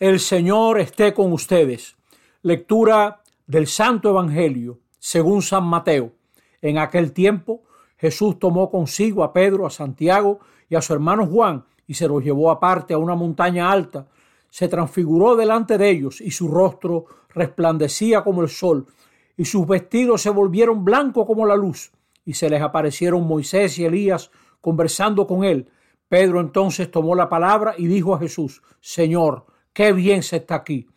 El Señor esté con ustedes. Lectura del Santo Evangelio según San Mateo. En aquel tiempo Jesús tomó consigo a Pedro, a Santiago y a su hermano Juan y se los llevó aparte a una montaña alta. Se transfiguró delante de ellos y su rostro resplandecía como el sol y sus vestidos se volvieron blancos como la luz y se les aparecieron Moisés y Elías conversando con él. Pedro entonces tomó la palabra y dijo a Jesús, Señor, qué bien se está aquí.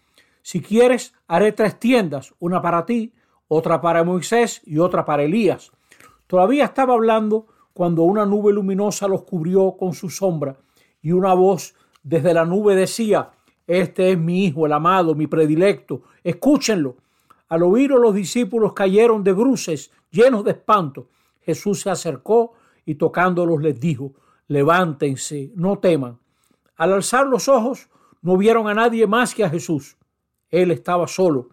Si quieres, haré tres tiendas, una para ti, otra para Moisés y otra para Elías. Todavía estaba hablando cuando una nube luminosa los cubrió con su sombra y una voz desde la nube decía, Este es mi Hijo, el amado, mi predilecto, escúchenlo. Al oírlo los discípulos cayeron de bruces, llenos de espanto. Jesús se acercó y tocándolos les dijo, Levántense, no teman. Al alzar los ojos, no vieron a nadie más que a Jesús. Él estaba solo.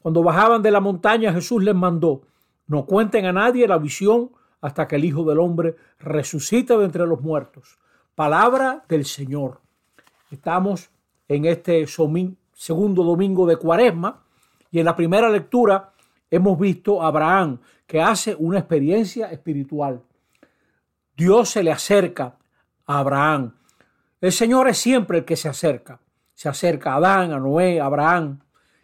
Cuando bajaban de la montaña, Jesús les mandó, no cuenten a nadie la visión hasta que el Hijo del Hombre resucite de entre los muertos. Palabra del Señor. Estamos en este segundo domingo de Cuaresma y en la primera lectura hemos visto a Abraham que hace una experiencia espiritual. Dios se le acerca a Abraham. El Señor es siempre el que se acerca se acerca a Adán, a Noé, a Abraham,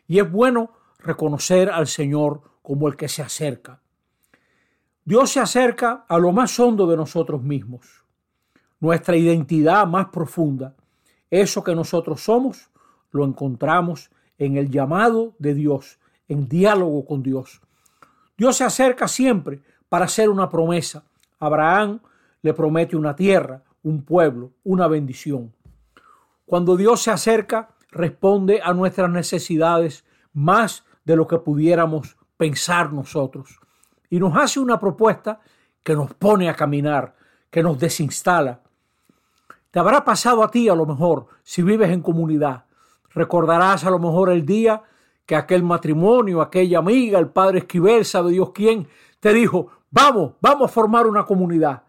y es bueno reconocer al Señor como el que se acerca. Dios se acerca a lo más hondo de nosotros mismos, nuestra identidad más profunda. Eso que nosotros somos, lo encontramos en el llamado de Dios, en diálogo con Dios. Dios se acerca siempre para hacer una promesa. Abraham le promete una tierra, un pueblo, una bendición. Cuando Dios se acerca, responde a nuestras necesidades más de lo que pudiéramos pensar nosotros. Y nos hace una propuesta que nos pone a caminar, que nos desinstala. Te habrá pasado a ti a lo mejor si vives en comunidad. Recordarás a lo mejor el día que aquel matrimonio, aquella amiga, el padre Esquivel, sabe Dios quién, te dijo, vamos, vamos a formar una comunidad.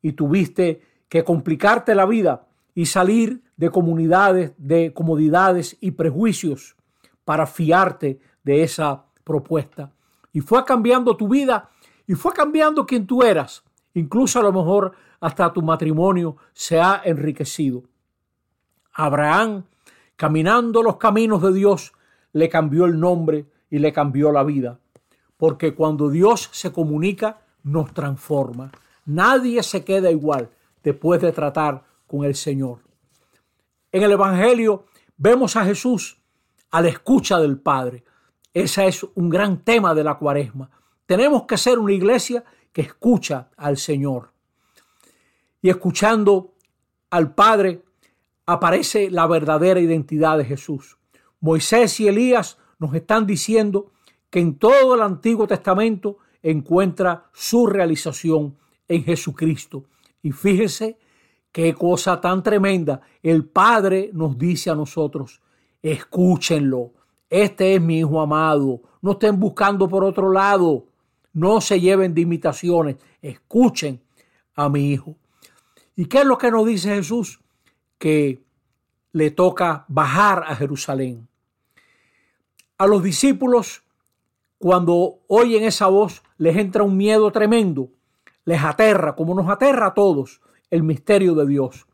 Y tuviste que complicarte la vida y salir de comunidades, de comodidades y prejuicios para fiarte de esa propuesta. Y fue cambiando tu vida y fue cambiando quien tú eras. Incluso a lo mejor hasta tu matrimonio se ha enriquecido. Abraham, caminando los caminos de Dios, le cambió el nombre y le cambió la vida. Porque cuando Dios se comunica, nos transforma. Nadie se queda igual después de tratar con el Señor. En el Evangelio vemos a Jesús a la escucha del Padre. Ese es un gran tema de la cuaresma. Tenemos que ser una iglesia que escucha al Señor. Y escuchando al Padre aparece la verdadera identidad de Jesús. Moisés y Elías nos están diciendo que en todo el Antiguo Testamento encuentra su realización en Jesucristo. Y fíjense Qué cosa tan tremenda. El Padre nos dice a nosotros, escúchenlo. Este es mi Hijo amado. No estén buscando por otro lado. No se lleven de imitaciones. Escuchen a mi Hijo. ¿Y qué es lo que nos dice Jesús? Que le toca bajar a Jerusalén. A los discípulos, cuando oyen esa voz, les entra un miedo tremendo. Les aterra, como nos aterra a todos el misterio de Dios.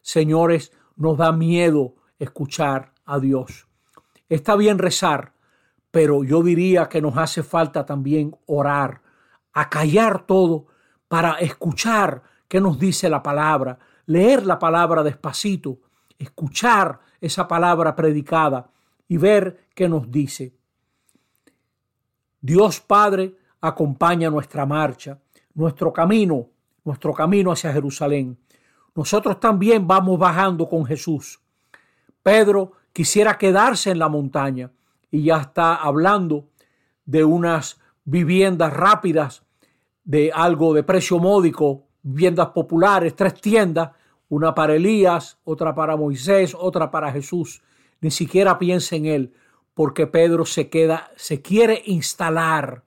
Señores, nos da miedo escuchar a Dios. Está bien rezar, pero yo diría que nos hace falta también orar, acallar todo para escuchar qué nos dice la palabra, leer la palabra despacito, escuchar esa palabra predicada y ver qué nos dice. Dios Padre acompaña nuestra marcha, nuestro camino nuestro camino hacia Jerusalén. Nosotros también vamos bajando con Jesús. Pedro quisiera quedarse en la montaña y ya está hablando de unas viviendas rápidas, de algo de precio módico, viviendas populares, tres tiendas, una para Elías, otra para Moisés, otra para Jesús. Ni siquiera piensa en él, porque Pedro se queda, se quiere instalar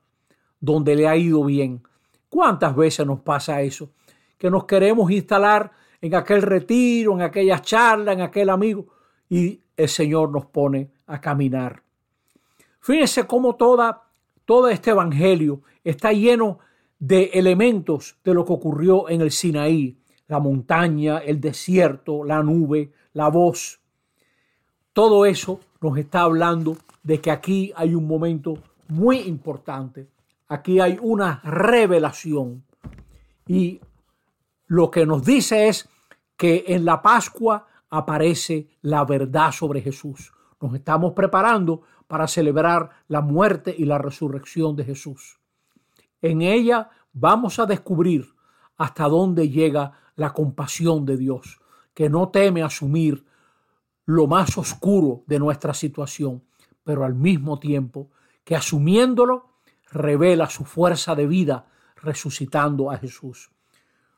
donde le ha ido bien. ¿Cuántas veces nos pasa eso? Que nos queremos instalar en aquel retiro, en aquella charla, en aquel amigo, y el Señor nos pone a caminar. Fíjense cómo toda, todo este evangelio está lleno de elementos de lo que ocurrió en el Sinaí, la montaña, el desierto, la nube, la voz. Todo eso nos está hablando de que aquí hay un momento muy importante. Aquí hay una revelación. Y lo que nos dice es que en la Pascua aparece la verdad sobre Jesús. Nos estamos preparando para celebrar la muerte y la resurrección de Jesús. En ella vamos a descubrir hasta dónde llega la compasión de Dios, que no teme asumir lo más oscuro de nuestra situación, pero al mismo tiempo que asumiéndolo revela su fuerza de vida resucitando a Jesús.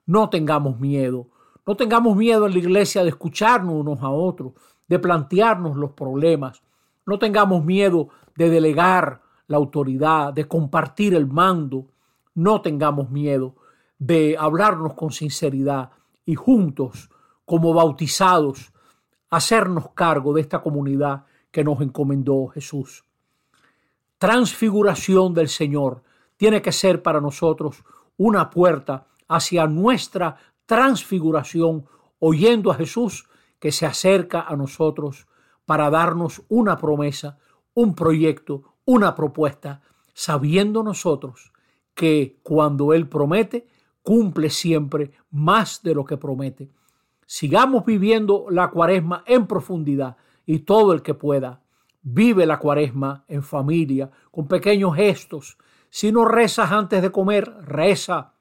No tengamos miedo, no tengamos miedo en la iglesia de escucharnos unos a otros, de plantearnos los problemas. No tengamos miedo de delegar la autoridad, de compartir el mando. No tengamos miedo de hablarnos con sinceridad y juntos, como bautizados, hacernos cargo de esta comunidad que nos encomendó Jesús. Transfiguración del Señor tiene que ser para nosotros una puerta hacia nuestra transfiguración, oyendo a Jesús que se acerca a nosotros para darnos una promesa, un proyecto, una propuesta, sabiendo nosotros que cuando Él promete, cumple siempre más de lo que promete. Sigamos viviendo la cuaresma en profundidad y todo el que pueda. Vive la cuaresma en familia, con pequeños gestos. Si no rezas antes de comer, reza.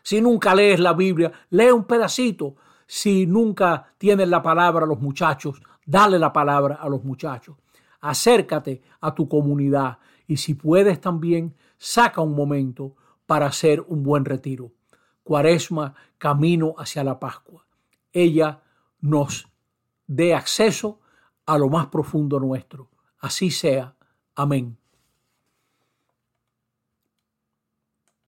Si nunca lees la Biblia, lee un pedacito. Si nunca tienes la palabra a los muchachos, dale la palabra a los muchachos. Acércate a tu comunidad y si puedes también, saca un momento para hacer un buen retiro. Cuaresma, camino hacia la Pascua. Ella nos dé acceso a lo más profundo nuestro. Así sea. Amén.